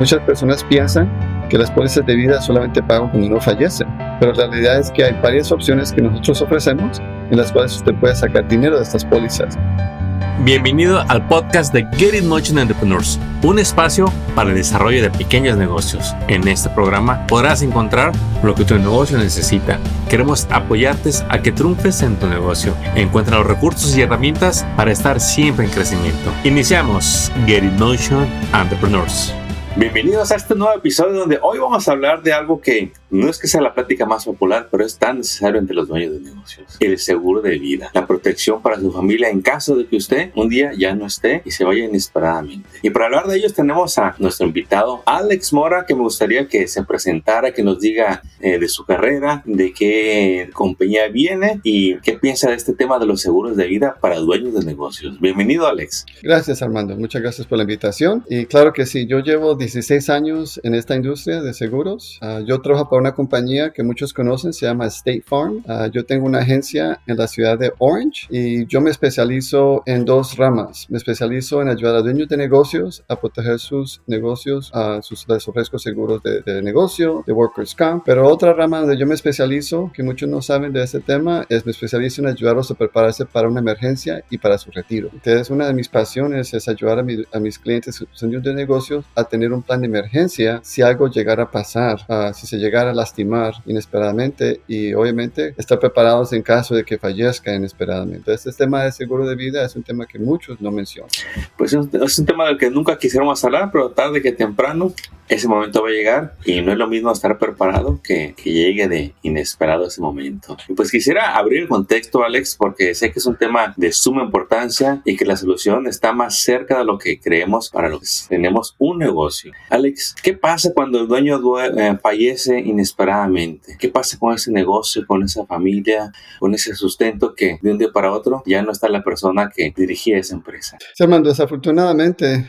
Muchas personas piensan que las pólizas de vida solamente pagan cuando uno fallece, pero la realidad es que hay varias opciones que nosotros ofrecemos en las cuales usted puede sacar dinero de estas pólizas. Bienvenido al podcast de Get It Motion Entrepreneurs, un espacio para el desarrollo de pequeños negocios. En este programa podrás encontrar lo que tu negocio necesita. Queremos apoyarte a que triunfes en tu negocio. Encuentra los recursos y herramientas para estar siempre en crecimiento. Iniciamos Get It Motion Entrepreneurs. Bienvenidos a este nuevo episodio donde hoy vamos a hablar de algo que no es que sea la plática más popular, pero es tan necesario entre los dueños de negocios. El seguro de vida, la protección para su familia en caso de que usted un día ya no esté y se vaya inesperadamente. Y para hablar de ellos tenemos a nuestro invitado Alex Mora, que me gustaría que se presentara, que nos diga eh, de su carrera, de qué compañía viene y qué piensa de este tema de los seguros de vida para dueños de negocios. Bienvenido Alex. Gracias Armando, muchas gracias por la invitación. Y claro que sí, yo llevo 16 años en esta industria de seguros. Uh, yo trabajo para una compañía que muchos conocen, se llama State Farm. Uh, yo tengo una agencia en la ciudad de Orange y yo me especializo en dos ramas. Me especializo en ayudar a dueños de negocios a proteger sus negocios, uh, sus, les ofrezco seguros de, de, negocio, de workers' comp. Pero otra rama donde yo me especializo, que muchos no saben de este tema, es me especializo en ayudarlos a prepararse para una emergencia y para su retiro. Entonces, una de mis pasiones es ayudar a, mi, a mis clientes, dueños de negocios, a tener un plan de emergencia si algo llegara a pasar, uh, si se llegara a lastimar inesperadamente y obviamente estar preparados en caso de que fallezca inesperadamente. Este tema de seguro de vida es un tema que muchos no mencionan. Pues es un tema del que nunca quisiéramos hablar, pero tarde que temprano ese momento va a llegar y no es lo mismo estar preparado que, que llegue de inesperado ese momento. Pues quisiera abrir el contexto, Alex, porque sé que es un tema de suma importancia y que la solución está más cerca de lo que creemos para los que tenemos un negocio. Alex, ¿qué pasa cuando el dueño eh, fallece inesperadamente? ¿Qué pasa con ese negocio, con esa familia, con ese sustento que de un día para otro ya no está la persona que dirigía esa empresa? Sí, Armando, desafortunadamente,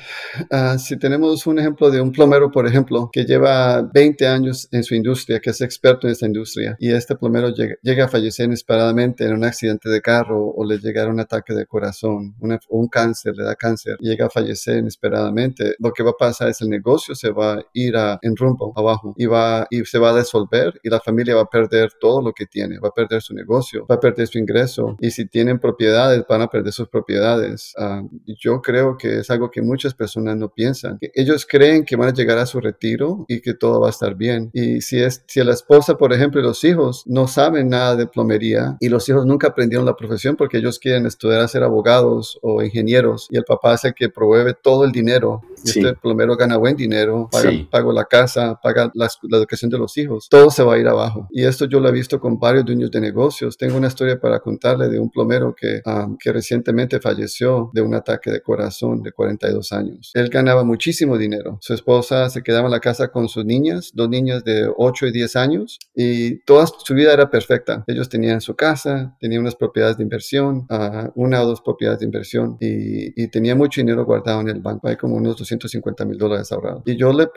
uh, si tenemos un ejemplo de un plomero, por ejemplo, que lleva 20 años en su industria, que es experto en esta industria, y este plomero llega, llega a fallecer inesperadamente en un accidente de carro o le llega un ataque de corazón, una, un cáncer, le da cáncer, llega a fallecer inesperadamente, lo que va a pasar es el negocio se va a ir a, en rumbo abajo y, va, y se va a disolver y la familia va a perder todo lo que tiene, va a perder su negocio, va a perder su ingreso y si tienen propiedades van a perder sus propiedades. Uh, yo creo que es algo que muchas personas no piensan. Ellos creen que van a llegar a su retiro y que todo va a estar bien. Y si es si la esposa, por ejemplo, y los hijos no saben nada de plomería y los hijos nunca aprendieron la profesión porque ellos quieren estudiar a ser abogados o ingenieros y el papá hace que provee todo el dinero. Y sí. este plomero gana buen dinero, paga, sí. pago la casa, paga la, la, educación de los hijos, todo se va a ir abajo. Y esto yo lo he visto con varios dueños de negocios. Tengo una historia para contarle de un plomero que, um, que recientemente falleció de un ataque de corazón de 42 años. Él ganaba muchísimo dinero. Su esposa se quedaba en la casa con sus niñas, dos niñas de 8 y 10 años, y toda su vida era perfecta. Ellos tenían su casa, tenían unas propiedades de inversión, uh, una o dos propiedades de inversión, y, y, tenía mucho dinero guardado en el banco. Hay como unos 250 mil dólares ahorrados. Y yo le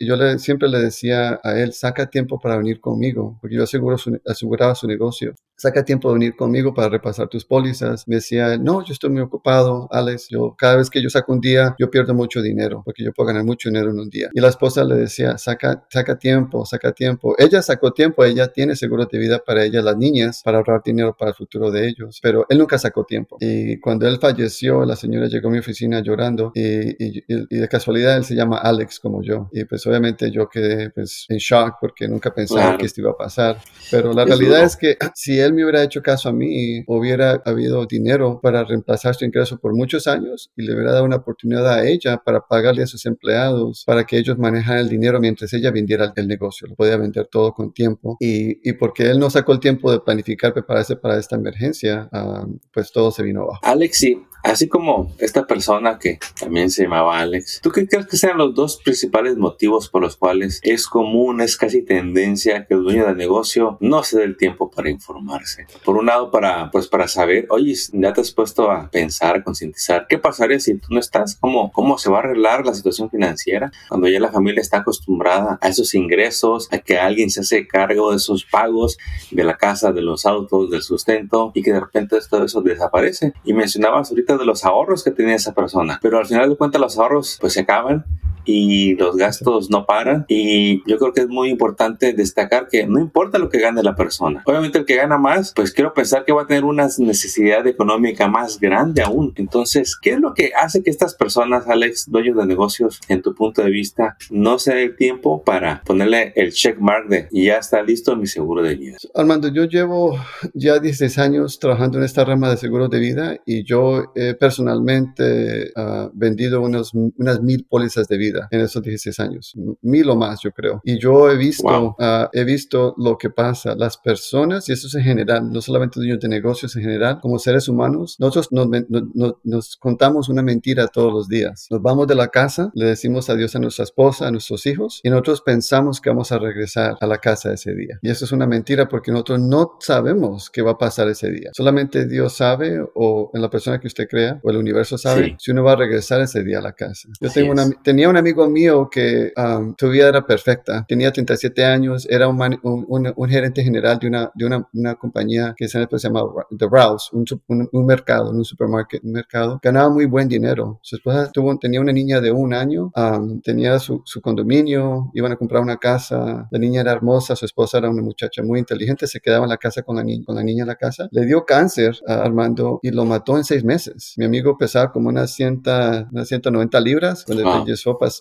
yo le, siempre le decía a él, saca tiempo para venir conmigo, porque yo aseguro su, aseguraba su negocio. Saca tiempo de venir conmigo para repasar tus pólizas. Me decía, no, yo estoy muy ocupado, Alex. Yo, cada vez que yo saco un día, yo pierdo mucho dinero, porque yo puedo ganar mucho dinero en un día. Y la esposa le decía, saca, saca tiempo, saca tiempo. Ella sacó tiempo, ella tiene seguro de vida para ella, las niñas, para ahorrar dinero para el futuro de ellos. Pero él nunca sacó tiempo. Y cuando él falleció, la señora llegó a mi oficina llorando y, y, y de casualidad él se llama Alex como yo. Y pues obviamente yo quedé pues en shock porque nunca pensaba claro. que esto iba a pasar. Pero la es realidad duro. es que si él me hubiera hecho caso a mí, hubiera habido dinero para reemplazar su ingreso por muchos años y le hubiera dado una oportunidad a ella para pagarle a sus empleados, para que ellos manejaran el dinero mientras ella vendiera el negocio. Lo podía vender todo con tiempo. Y, y porque él no sacó el tiempo de planificar, prepararse para esta emergencia, um, pues todo se vino abajo. Alex, sí, así como esta persona que también se llamaba Alex, ¿tú qué crees que sean los dos principales motivos por los cuales es común, es casi tendencia que el dueño del negocio no se dé el tiempo para informarse? Por un lado, para, pues para saber, oye, ya te has puesto a pensar, a concientizar, ¿qué pasaría si tú no estás? ¿Cómo, ¿Cómo se va a arreglar la situación financiera cuando ya la familia está acostumbrada a esos ingresos, a que alguien se hace cargo de esos pagos, de la casa, de los autos, del sustento y que de repente todo eso desaparece? Y mencionabas ahorita de los ahorros que tenía esa persona, pero al final de cuentas los ahorros pues se acaban y los gastos no paran. Y yo creo que es muy importante destacar que no importa lo que gane la persona. Obviamente el que gana más, pues quiero pensar que va a tener una necesidad económica más grande aún. Entonces, ¿qué es lo que hace que estas personas, Alex, dueños de negocios, en tu punto de vista, no se dé el tiempo para ponerle el check mark de ya está listo mi seguro de vida? Armando, yo llevo ya 16 años trabajando en esta rama de seguros de vida y yo he personalmente uh, vendido unos, unas mil pólizas de vida en esos 16 años, mil o más yo creo. Y yo he visto, uh, he visto lo que pasa, las personas, y eso es en general, no solamente dueños de negocios en general, como seres humanos, nosotros nos, nos, nos contamos una mentira todos los días. Nos vamos de la casa, le decimos adiós a nuestra esposa, a nuestros hijos, y nosotros pensamos que vamos a regresar a la casa ese día. Y eso es una mentira porque nosotros no sabemos qué va a pasar ese día. Solamente Dios sabe o en la persona que usted crea o el universo sabe si uno va a regresar ese día a la casa. Yo tengo una, tenía un amigo mío que um, su vida era perfecta. Tenía 37 años, era un, un, un, gerente general de una, de una, una compañía que se llama The Rouse, un, un, mercado, un supermercado, un mercado. Ganaba muy buen dinero. Su esposa tuvo, tenía una niña de un año, um, tenía su, su condominio, iban a comprar una casa. La niña era hermosa, su esposa era una muchacha muy inteligente, se quedaba en la casa con la, con la niña en la casa. Le dio cáncer a Armando y lo mató en seis meses. Mi amigo pesaba como unas, 100, unas 190 libras, cuando wow.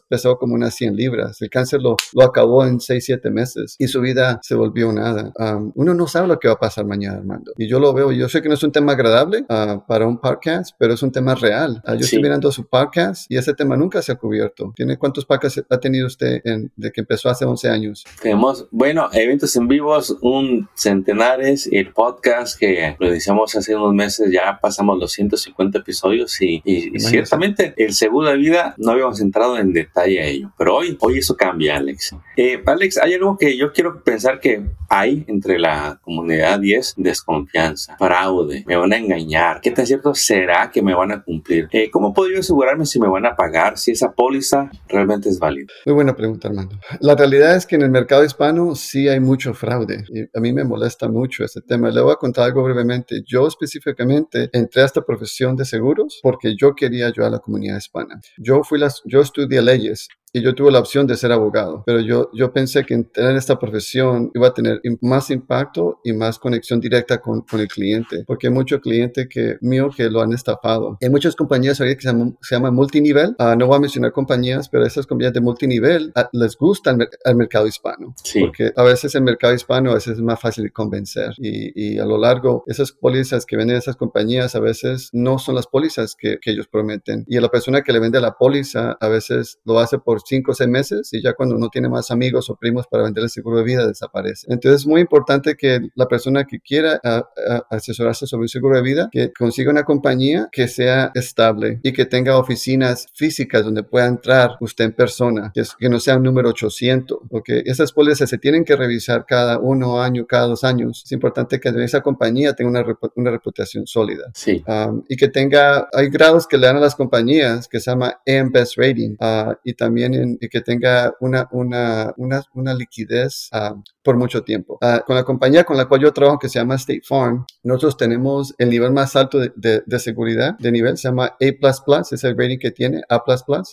Pesó como unas 100 libras. El cáncer lo, lo acabó en 6, 7 meses y su vida se volvió nada. Um, uno no sabe lo que va a pasar mañana, Armando. Y yo lo veo, yo sé que no es un tema agradable uh, para un podcast, pero es un tema real. Uh, yo sí. estoy mirando su podcast y ese tema nunca se ha cubierto. ¿Tiene cuántos podcasts ha tenido usted en, de que empezó hace 11 años? Tenemos, bueno, eventos en vivos, un centenares, el podcast que lo iniciamos hace unos meses, ya pasamos los 150 episodios y, y, y ciertamente el seguro de vida no habíamos entrado en detalle a ello, pero hoy, hoy eso cambia, Alex. Eh, Alex, hay algo que yo quiero pensar que hay entre la comunidad y es desconfianza, fraude, me van a engañar, ¿qué tan cierto será que me van a cumplir? Eh, ¿Cómo puedo yo asegurarme si me van a pagar, si esa póliza realmente es válida? Muy buena pregunta, Armando. La realidad es que en el mercado hispano sí hay mucho fraude y a mí me molesta mucho este tema. Le voy a contar algo brevemente. Yo específicamente entré a esta profesión de seguros porque yo quería ayudar a la comunidad hispana. Yo fui las, yo estudié leyes y yo tuve la opción de ser abogado, pero yo, yo pensé que en tener esta profesión iba a tener más impacto y más conexión directa con, con el cliente, porque hay mucho cliente que, mío que lo han estafado. Hay muchas compañías ahorita que se llaman, se llama multinivel, uh, no voy a mencionar compañías, pero esas compañías de multinivel uh, les gusta el, el, mercado hispano, sí. porque a veces el mercado hispano a veces es más fácil de convencer y, y a lo largo esas pólizas que venden esas compañías a veces no son las pólizas que, que ellos prometen y a la persona que le vende la póliza a veces lo hace por cinco o seis meses y ya cuando no tiene más amigos o primos para vender el seguro de vida desaparece. Entonces es muy importante que la persona que quiera a, a asesorarse sobre un seguro de vida, que consiga una compañía que sea estable y que tenga oficinas físicas donde pueda entrar usted en persona, que, es, que no sea un número 800, porque esas pólizas se tienen que revisar cada uno año, cada dos años. Es importante que esa compañía tenga una, una reputación sólida. Sí. Um, y que tenga, hay grados que le dan a las compañías que se llama AM Best Rating uh, y también en, y que tenga una, una, una, una liquidez uh, por mucho tiempo. Uh, con la compañía con la cual yo trabajo, que se llama State Farm, nosotros tenemos el nivel más alto de, de, de seguridad de nivel, se llama A++, es el rating que tiene, A++,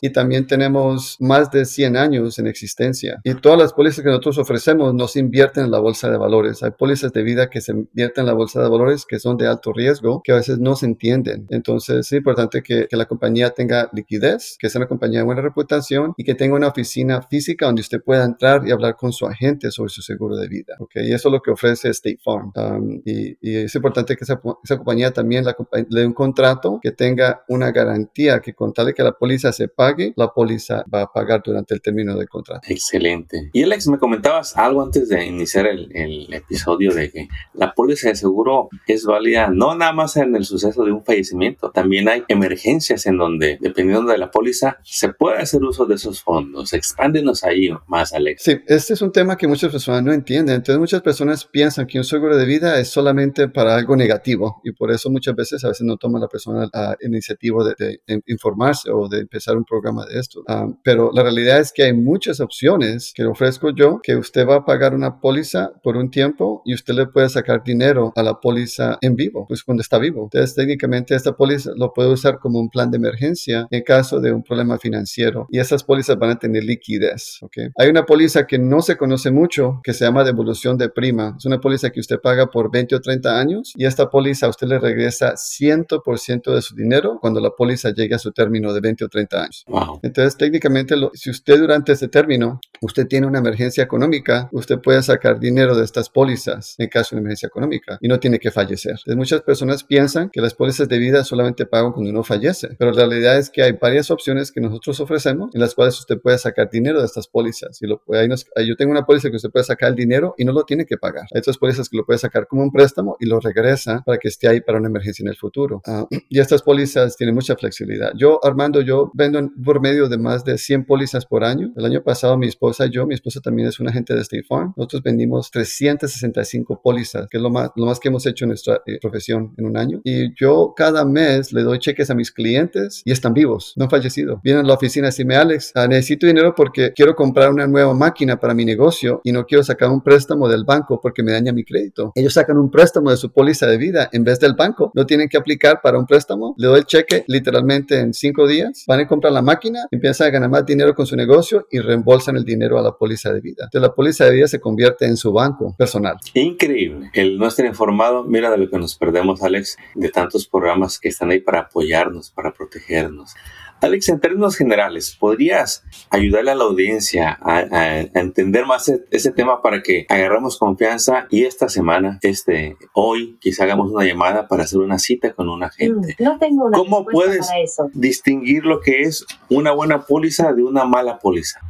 y también tenemos más de 100 años en existencia. Y todas las pólizas que nosotros ofrecemos no se invierten en la bolsa de valores. Hay pólizas de vida que se invierten en la bolsa de valores que son de alto riesgo, que a veces no se entienden. Entonces es importante que, que la compañía tenga liquidez, que sea una compañía de buena reputación y que tenga una oficina física donde usted pueda entrar y hablar con su agente sobre su seguro de vida. ¿okay? Y eso es lo que ofrece State Farm. Um, y, y, es importante que esa, esa compañía también la, le dé un contrato que tenga una garantía que con tal de que la póliza se pague, la póliza va a pagar durante el término del contrato. Excelente. Y Alex, me comentabas algo antes de iniciar el, el episodio de que la póliza de seguro es válida no nada más en el suceso de un fallecimiento, también hay emergencias en donde, dependiendo de la póliza, se puede hacer uso de esos fondos. Expándenos ahí más, Alex. Sí, este es un tema que muchas personas no entienden. Entonces muchas personas piensan que un seguro de vida es solamente para algo negativo y por eso muchas veces a veces no toma la persona la iniciativa de, informarse o de empezar un programa de esto. Ah, pero la realidad es que hay muchas opciones que ofrezco yo que usted va a pagar una póliza por un tiempo y usted le puede sacar dinero a la póliza en vivo, pues cuando está vivo. Entonces técnicamente esta póliza lo puede usar como un plan de emergencia en caso de un problema financiero y esas pólizas van a tener liquidez. ¿okay? Hay una póliza que no se conoce mucho que se llama devolución de prima. Es una póliza que usted paga por 20 o 30 años y esta póliza a usted le regresa 100% de su dinero cuando la póliza llegue a su término de 20 o 30 años. Entonces, técnicamente, si usted durante ese término, usted tiene una emergencia económica, usted puede sacar dinero de estas pólizas en caso de emergencia económica y no tiene que fallecer. Muchas personas piensan que las pólizas de vida solamente pagan cuando uno fallece, pero la realidad es que hay varias opciones que nosotros ofrecemos en las cuales usted puede sacar dinero de estas pólizas. Y lo, ahí yo tengo una póliza que usted puede sacar el dinero y no lo tiene que pagar. Hay otras pólizas que lo puede sacar como un préstamo y lo regresa para que esté ahí para una emergencia en el futuro. Ah, y estas pólizas tienen mucha flexibilidad. Yo, Armando, yo vendo por medio de más de 100 pólizas por año. El año pasado mi y yo, mi esposa también es una agente de State Farm, nosotros vendimos 365 pólizas, que es lo más, lo más que hemos hecho en nuestra eh, profesión en un año. Y yo cada mes le doy cheques a mis clientes y están vivos, no han fallecido. Vienen a la oficina y me Alex, ah, necesito dinero porque quiero comprar una nueva máquina para mi negocio y no quiero sacar un préstamo del banco porque me daña mi crédito. Ellos sacan un préstamo de su póliza de vida en vez del banco. No tienen que aplicar para un préstamo. Le doy el cheque literalmente en cinco días. Van a comprar la máquina, empiezan a ganar más dinero con su negocio y reembolsan el dinero a la póliza de vida. Entonces la póliza de vida se convierte en su banco personal. Increíble. El no estar informado, mira de lo que nos perdemos, Alex, de tantos programas que están ahí para apoyarnos, para protegernos. Alex, en términos generales, ¿podrías ayudarle a la audiencia a, entender más e, ese tema para que agarramos confianza y esta semana, este, hoy, quizá hagamos una llamada para hacer una cita con un agente? Mm, no tengo una ¿Cómo puedes distinguir lo que es una buena póliza de una mala póliza?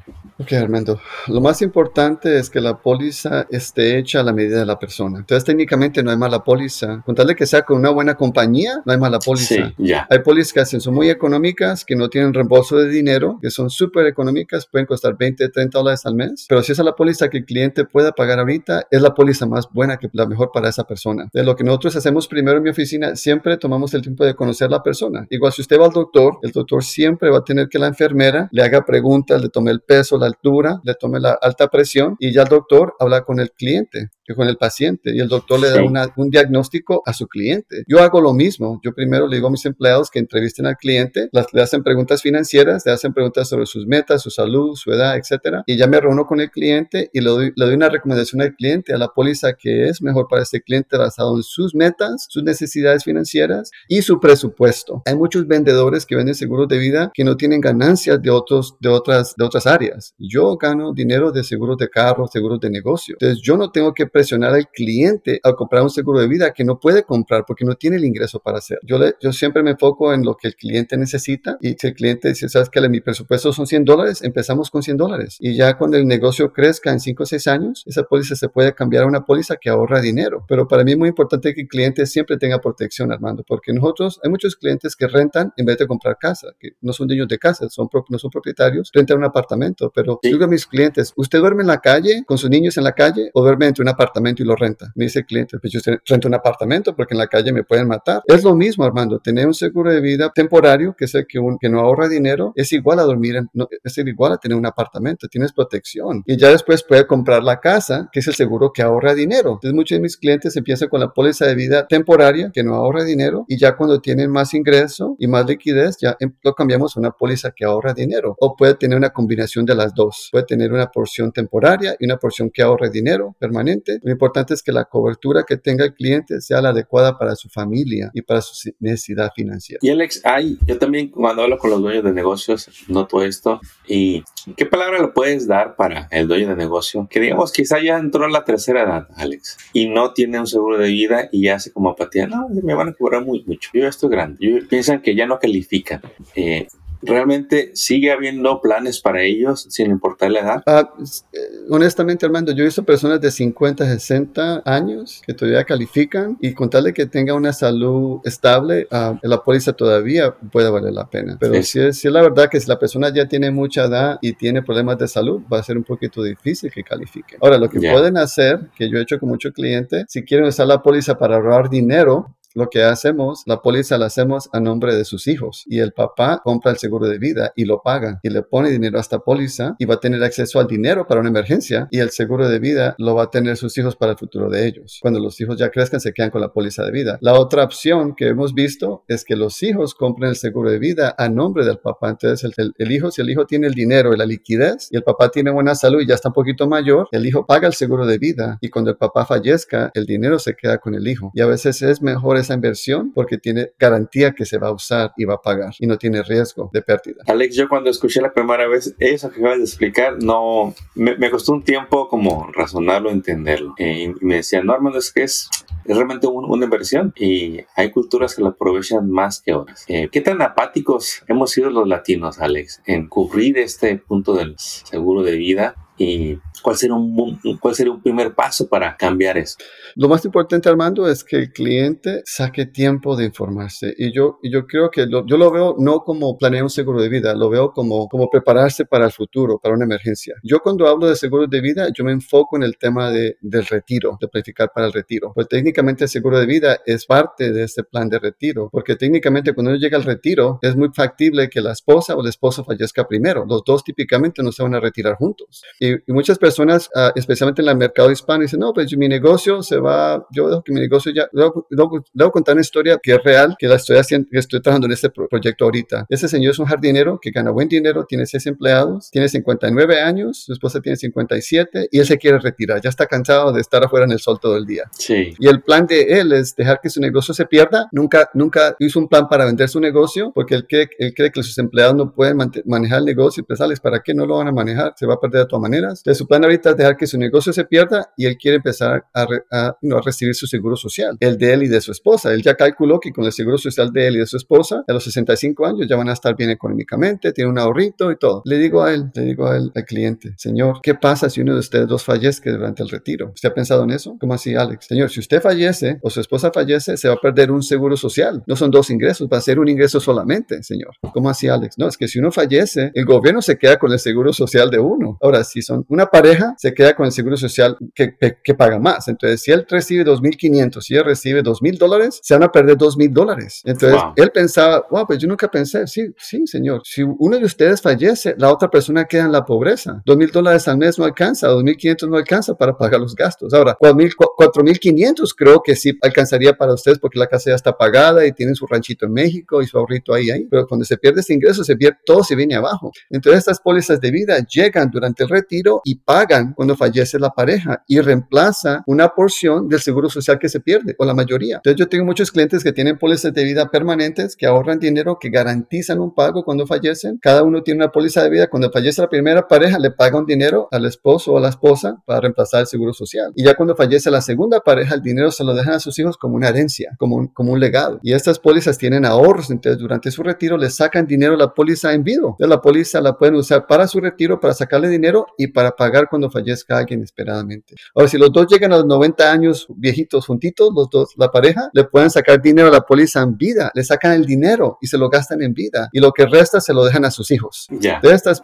Ok, Armando. Lo más importante es que la póliza esté hecha a la medida de la persona. Entonces, técnicamente no hay mala póliza. Con tal de que sea con una buena compañía, no hay mala póliza. Sí, ya. Hay pólizas que son muy económicas, que no tienen reembolso de dinero, que son súper económicas, pueden costar 20, 30 dólares al mes. Pero si esa es la póliza que el cliente pueda pagar ahorita, es la póliza más buena, que la mejor para esa persona. De lo que nosotros hacemos primero en mi oficina, siempre tomamos el tiempo de conocer a la persona. Igual si usted va al doctor, el doctor siempre va a tener que la enfermera le haga preguntas, le tome el peso, la altura, le tome la alta presión y ya el doctor habla con el cliente con el paciente y el doctor le da un diagnóstico a su cliente. Yo hago lo mismo. Yo primero le digo a mis empleados que entrevisten al cliente, le hacen preguntas financieras, le hacen preguntas sobre sus metas, su salud, su edad, etcétera. Y ya me reúno con el cliente y le doy, le doy una recomendación al cliente, a la póliza que es mejor para este cliente basado en sus metas, sus necesidades financieras y su presupuesto. Hay muchos vendedores que venden seguros de vida que no tienen ganancias de, otros, de, otras, de otras áreas. Yo gano dinero de seguros de carro, seguros de negocio. Entonces yo no tengo que presionar al cliente al comprar un seguro de vida que no puede comprar porque no tiene el ingreso para hacer. Yo, le, yo siempre me enfoco en lo que el cliente necesita y si el cliente dice, sabes que mi presupuesto son 100 dólares, empezamos con 100 dólares. Y ya cuando el negocio crezca en 5 o 6 años, esa póliza se puede cambiar a una póliza que ahorra dinero. Pero para mí es muy importante que el cliente siempre tenga protección, Armando, porque nosotros, hay muchos clientes que rentan en vez de comprar casa, que no son dueños de casa, son, no son propietarios, rentan un apartamento. Pero digo a mis clientes, ¿usted duerme en la calle con sus niños en la calle o duerme entre un apartamento? Apartamento y lo renta. Me dice el cliente, pues yo rento un apartamento porque en la calle me pueden matar. Es lo mismo, Armando, tener un seguro de vida temporario, que sé que, un, que no ahorra dinero, es igual a dormir, en, no, es igual a tener un apartamento, tienes protección. Y ya después puede comprar la casa, que es el seguro que ahorra dinero. Entonces muchos de mis clientes empiezan con la póliza de vida temporaria, que no ahorra dinero, y ya cuando tienen más ingreso y más liquidez, ya em, lo cambiamos a una póliza que ahorra dinero. O puede tener una combinación de las dos. Puede tener una porción temporaria y una porción que ahorre dinero permanente lo importante es que la cobertura que tenga el cliente sea la adecuada para su familia y para su necesidad financiera. Y Alex, hay, yo también cuando hablo con los dueños de negocios noto esto. ¿Y qué palabra le puedes dar para el dueño de negocio? Que digamos, quizá ya entró en la tercera edad, Alex, y no tiene un seguro de vida y ya hace como apatía. No, me van a cobrar muy mucho. Yo ya estoy grande. piensan que ya no califican. Eh, ¿realmente sigue habiendo planes para ellos sin importar la edad? Ah, eh, honestamente, Armando, yo he visto personas de 50, 60 años que todavía califican y con tal de que tenga una salud estable, uh, la póliza todavía puede valer la pena. Pero si, es, si es la verdad que si la persona ya tiene mucha edad y tiene problemas de salud, va a ser un poquito difícil que califique. Ahora, lo que pueden hacer, que yo he hecho con muchos clientes, si quieren usar la póliza para ahorrar dinero, lo que hacemos, la póliza la hacemos a nombre de sus hijos y el papá compra el seguro de vida y lo paga y le pone dinero a esta póliza y va a tener acceso al dinero para una emergencia y el seguro de vida lo va a tener sus hijos para el futuro de ellos. Cuando los hijos ya crezcan se quedan con la póliza de vida. La otra opción que hemos visto es que los hijos compren el seguro de vida a nombre del papá. Entonces el, hijo, si el hijo tiene el dinero y la liquidez y el papá tiene buena salud y ya está un poquito mayor, el hijo paga el seguro de vida y cuando el papá fallezca el dinero se queda con el hijo. Y a veces es mejor esa inversión porque tiene garantía que se va a usar y va a pagar y no tiene riesgo de pérdida. Alex, yo cuando escuché la primera vez eso que acabas de explicar, no, me, costó un tiempo como razonarlo, entenderlo. Eh, y me decían, no, hermano, es que es, es realmente una inversión y hay culturas que la aprovechan más que otras. Eh, ¿Qué tan apáticos hemos sido los latinos, Alex, en cubrir este punto del seguro de vida y cuál sería un, cuál sería un primer paso para cambiar eso? Lo más importante, Armando, es que el cliente saque tiempo de informarse. Y yo, y yo creo que yo lo veo no como planear un seguro de vida, lo veo como, como prepararse para el futuro, para una emergencia. Yo cuando hablo de seguro de vida, yo me enfoco en el tema de, del retiro, de planificar para el retiro. Pues técnicamente el seguro de vida es parte de ese plan de retiro, porque técnicamente cuando uno llega al retiro, es muy factible que la esposa o el esposo fallezca primero. Los dos típicamente no se van a retirar juntos. Y, muchas personas, ah, especialmente en el mercado hispano, dicen, no, pues mi negocio se va, yo dejo que mi negocio ya, debo, contar una historia que es real, que la estoy haciendo, que estoy trabajando en este proyecto ahorita. Ese señor es un jardinero que gana buen dinero, tiene seis empleados, tiene 59 años, su esposa tiene 57 y él se quiere retirar, ya está cansado de estar afuera en el sol todo el día. Sí. Y el plan de él es dejar que su negocio se pierda, nunca, nunca hizo un plan para vender su negocio porque él cree, él cree que sus empleados no pueden manejar el negocio y pensarles, ¿para qué no lo van a manejar? Se va a perder de todas maneras. Entonces su plan ahorita es dejar que su negocio se pierda y él quiere empezar a, a, no, a recibir su seguro social, el de él y de su esposa. Él ya calculó que con el seguro social de él y de su esposa, a los 65 años ya van a estar bien económicamente, tiene un ahorrito y todo. Le digo a él, le digo al cliente, señor, ¿qué pasa si uno de ustedes dos fallezca durante el retiro? ¿Usted ha pensado en eso? ¿Cómo así, Alex? Señor, si usted fallece o su esposa fallece, se va a perder un seguro social. No son dos ingresos, va a ser un ingreso solamente, señor. ¿Cómo así, Alex? No, es que si uno fallece, el gobierno se queda con el seguro social de uno. Ahora, si son una pareja, se queda con el seguro social que, que paga más. Entonces, si él recibe 2.500 y ella recibe 2.000 dólares, se van a perder 2.000 dólares. Entonces, él pensaba, wow, pues yo nunca pensé, sí, sí, señor, si uno de ustedes fallece, la otra persona queda en la pobreza. 2.000 dólares al mes no alcanza, 2.500 no alcanza para pagar los gastos. Ahora, 4.500 creo que sí alcanzaría para ustedes porque la casa ya está pagada y tienen su ranchito en México y su ahorrito ahí, ahí. Pero cuando se pierde ese ingreso, se pierde, todo se viene abajo. Entonces, estas pólizas de vida llegan durante el retiro y pagan cuando fallece la pareja y reemplaza una porción del seguro social que se pierde, o la mayoría. Entonces yo tengo muchos clientes que tienen pólizas de vida permanentes, que ahorran dinero, que garantizan un pago cuando fallecen. Cada uno tiene una póliza de vida. Cuando fallece la primera pareja, le paga un dinero al esposo o a la esposa para reemplazar el seguro social. Y ya cuando fallece la segunda pareja, el dinero se lo dejan a sus hijos como una herencia, como un, como un legado. Y estas pólizas tienen ahorros, entonces durante su retiro le sacan dinero a la póliza en vivo. Entonces la póliza la pueden usar para su retiro, para sacarle dinero y para pagar cuando fallezca alguien inesperadamente. Ahora, si los dos llegan a los 90 años viejitos juntitos, los dos, la pareja, le pueden sacar dinero a la póliza en vida, le sacan el dinero y se lo gastan en vida y lo que resta se lo dejan a sus hijos. Ya. Entonces,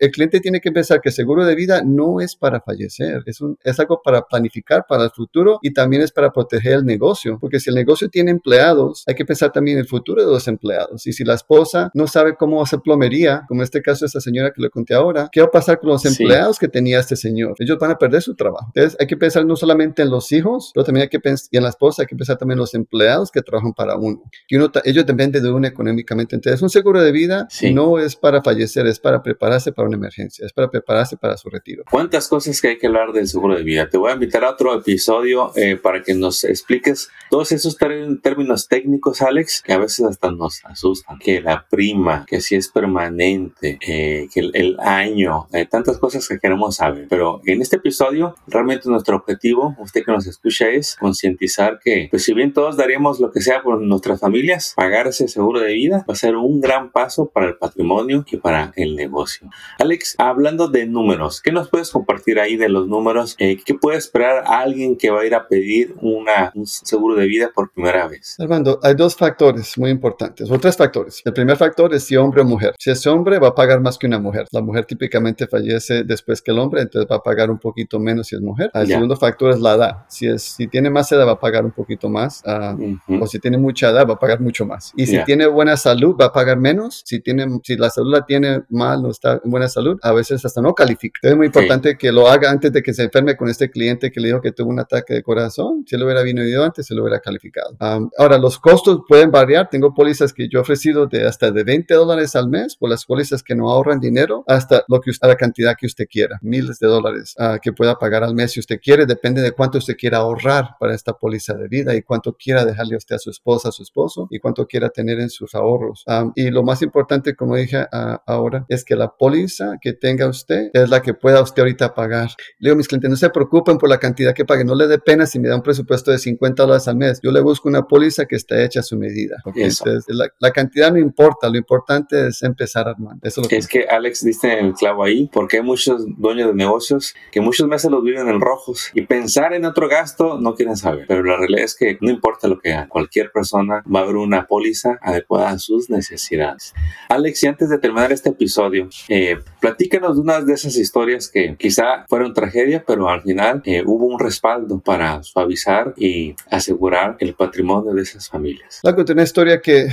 el cliente tiene que pensar que seguro de vida no es para fallecer, es, un, es algo para planificar para el futuro y también es para proteger el negocio, porque si el negocio tiene empleados, hay que pensar también en el futuro de los empleados. Y si la esposa no sabe cómo hacer plomería, como en este caso esta señora que le conté ahora, ¿qué va a pasar con los empleados que tenía este señor? Ellos van a perder su trabajo. Entonces, hay que pensar no solamente en los hijos, pero también hay que pensar, y en la esposa hay que pensar también en los empleados que trabajan para uno. Que uno ellos dependen de uno económicamente. Entonces, un seguro de vida no es para fallecer, es para prepararse para una emergencia, es para prepararse para su retiro. ¿Cuántas cosas que hay que hablar del seguro de vida? Te voy a invitar a otro episodio eh, para que nos expliques todos esos términos técnicos, Alex, que a veces hasta nos asustan. Que la prima, que si es permanente, eh, que el, año, eh, tantas cosas cosas que queremos saber. Pero en este episodio, realmente nuestro objetivo, usted que nos escucha, es concientizar que, pues si bien todos daríamos lo que sea por nuestras familias, pagar ese seguro de vida va a ser un gran paso para el patrimonio y para el negocio. Alex, hablando de números, ¿qué nos puedes compartir ahí de los números? Eh, ¿Qué puede esperar alguien que va a ir a pedir una, un seguro de vida por primera vez? Armando, hay dos factores muy importantes, o tres factores. El primer factor es si hombre o mujer. Si es hombre, va a pagar más que una mujer. La mujer típicamente fallece después que el hombre, entonces va a pagar un poquito menos si es mujer. El segundo factor es la edad. Si, es, si tiene más edad, va a pagar un poquito más. Ah, o si tiene mucha edad, va a pagar mucho más. Y si tiene buena salud, va a pagar menos. Si, tiene, si la salud la tiene mal, no está en buena salud, a veces hasta no califica. es muy importante que lo haga antes de que se enferme con este cliente que le dijo que tuvo un ataque de corazón. Si lo hubiera venido antes, se lo hubiera calificado. Ah, ahora, los costos pueden variar. Tengo pólizas que yo he ofrecido de hasta de 20 dólares al mes por las pólizas que no ahorran dinero hasta lo que la cantidad que usted quiera, miles de dólares ah, que pueda pagar al mes si usted quiere. Depende de cuánto usted quiera ahorrar para esta póliza de vida y cuánto quiera dejarle usted a su esposa, a su esposo y cuánto quiera tener en sus ahorros. Ah, y lo más importante, como dije ah, ahora, es que la póliza que tenga usted es la que pueda usted ahorita pagar. Le digo a mis clientes, no se preocupen por la cantidad que paguen, no le dé pena si me da un presupuesto de 50 dólares al mes. Yo le busco una póliza que está hecha a su medida. Entonces, la, cantidad no importa, lo importante es empezar, Armando. Eso es, que Alex diste el clavo ahí, porque hay muchos dueños de negocios que muchos meses los viven en rojos y pensar en otro gasto no quieren saber. Pero la realidad es que no importa lo que haga, cualquier persona va a haber una póliza adecuada a sus necesidades. Alex, y antes de terminar este episodio, eh, platícanos de una de esas historias que quizá fueron tragedia, pero al final eh, hubo un respaldo para suavizar y asegurar el patrimonio de esas familias. La una historia que,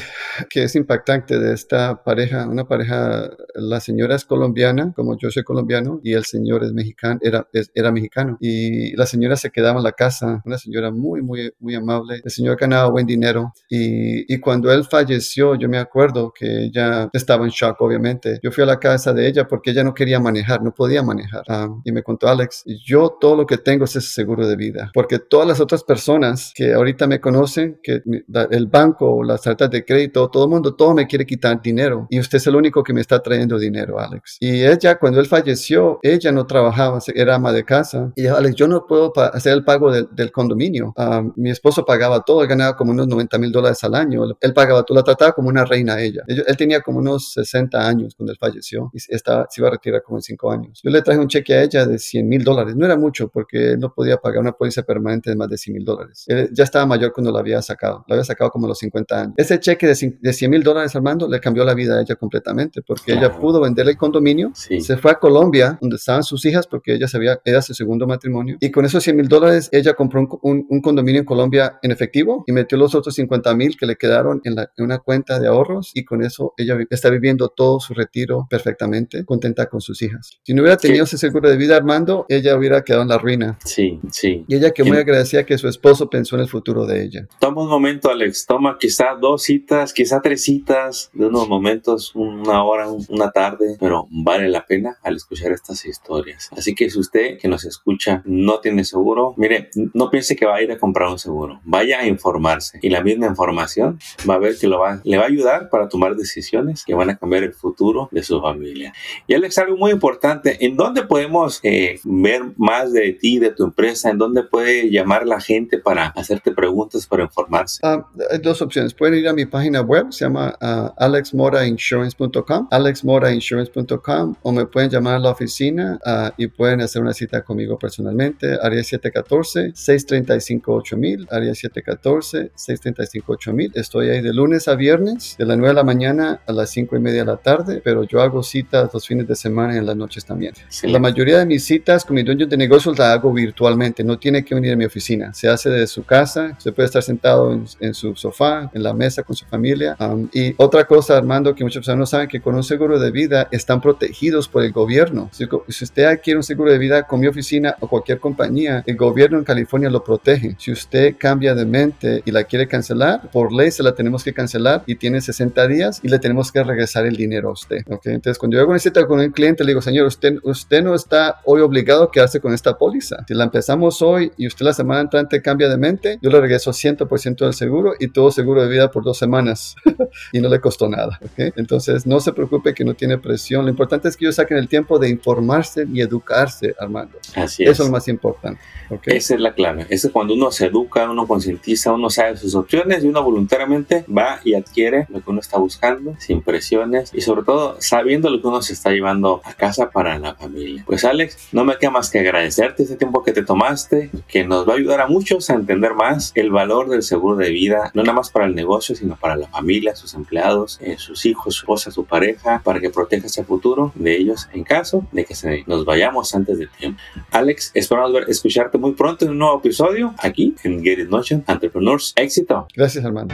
que es impactante de esta pareja, una pareja, la señora es colombiana, como yo soy colombiano, y el señor es mexicano, era, era mexicano, y la señora se quedaba en la casa, una señora muy, muy, muy amable, el señor ganaba buen dinero, y, y cuando él falleció, yo me acuerdo que ella estaba en shock, obviamente, yo fui a la casa de ella porque ella no quería manejar, no podía manejar, ah, y me contó Alex, yo todo lo que tengo es ese seguro de vida, porque todas las otras personas que ahorita me conocen, que el banco, las tarjetas de crédito, todo el mundo, todo me quiere quitar dinero, y usted es el único que me está trayendo dinero, Alex. Y ella, cuando él falleció, ella no trabajaba, era ama de casa. Y dijo, Alex, yo no puedo hacer el pago del condominio. Mi esposo pagaba todo, él ganaba como unos 90 mil dólares al año. Él pagaba todo, la trataba como una reina ella. Él, tenía como unos 60 años cuando él falleció y estaba, se iba a retirar como en 5 años. Yo le traje un cheque a ella de 100 mil dólares. No era mucho porque él no podía pagar una póliza permanente de más de 100 mil dólares. Él ya estaba mayor cuando lo había sacado. Lo había sacado como a los 50 años. Ese cheque de, 100 mil dólares, Armando, le cambió la vida a ella completamente porque ella pudo vender el condominio, se fue a Colombia, donde estaban sus hijas, porque ella sabía, era su segundo matrimonio, y con esos 100 mil dólares ella compró un, condominio en Colombia en efectivo y metió los otros 50 mil que le quedaron en, una cuenta de ahorros y con eso ella está viviendo todo su retiro perfectamente, contenta con sus hijas. Si no hubiera tenido ese seguro de vida, Armando, ella hubiera quedado en la ruina. Sí, sí. Y ella que muy agradecía que su esposo pensó en el futuro de ella. Toma un momento, Alex, toma quizá dos citas, quizá tres citas, de unos momentos, una hora, una tarde, pero vale la pena al escuchar estas historias. Así que si usted que nos escucha no tiene seguro, mire, no piense que va a ir a comprar un seguro, vaya a informarse y la misma información va a ver que lo va, le va a ayudar para tomar decisiones que van a cambiar el futuro de su familia. Y Alex, algo muy importante, ¿en dónde podemos eh, ver más de ti, de tu empresa? ¿En dónde puede llamar la gente para hacerte preguntas, para informarse? Ah, hay dos opciones. Pueden ir a mi página web, se llama uh, alexmorainsurance.com, alexmorainsurance.com o me pueden llamar a la oficina ah, y pueden hacer una cita conmigo personalmente. Área 714-635-8000, área 714-635-8000. Estoy ahí de lunes a viernes, de las 9 de la mañana a las 5 y media de la tarde, pero yo hago citas los fines de semana y en las noches también. La mayoría de mis citas con mis dueños de negocios la hago virtualmente, no tiene que venir a mi oficina. Se hace desde su casa, se puede estar sentado en, su sofá, en la mesa con su familia. y otra cosa, Armando, que muchas personas no saben, que con un seguro de vida están protegidos por el gobierno. Si, usted adquiere un seguro de vida con mi oficina o cualquier compañía, el gobierno en California lo protege. Si usted cambia de mente y la quiere cancelar, por ley se la tenemos que cancelar y tiene 60 días y le tenemos que regresar el dinero a usted. ¿okay? Entonces, cuando yo hago una cita con un cliente, le digo, señor, usted, usted no está hoy obligado a quedarse con esta póliza. Si la empezamos hoy y usted la semana entrante cambia de mente, yo le regreso 100% del seguro y todo seguro de vida por dos semanas y no le costó nada. ¿okay? Entonces, no se preocupe que no tiene presión. Lo importante es que ellos saquen el tiempo de informarse y educarse, Armando. Así es. Eso es lo más importante. Esa es la clave. Es cuando uno se educa, uno concientiza, uno sabe sus opciones y uno voluntariamente va y adquiere lo que uno está buscando, sin presiones y sobre todo sabiendo lo que uno se está llevando a casa para la familia. Pues Alex, no me queda más que agradecerte este tiempo que te tomaste, que nos va a ayudar a muchos a entender más el valor del seguro de vida, no nada más para el negocio, sino para la familia, sus empleados, eh, sus hijos, su esposa, su pareja, para que proteja ese futuro de ellos en caso de que se nos vayamos antes del tiempo. Alex, esperamos ver, escucharte muy pronto en un nuevo episodio aquí en Get It Motion Entrepreneurs. Éxito. Gracias, hermano.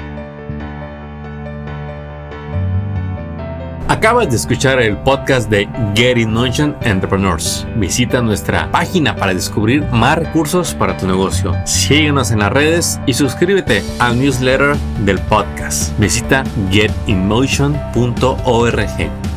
Acabas de escuchar el podcast de Get In Motion Entrepreneurs. Visita nuestra página para descubrir más recursos para tu negocio. Síguenos en las redes y suscríbete al newsletter del podcast. Visita getinmotion.org.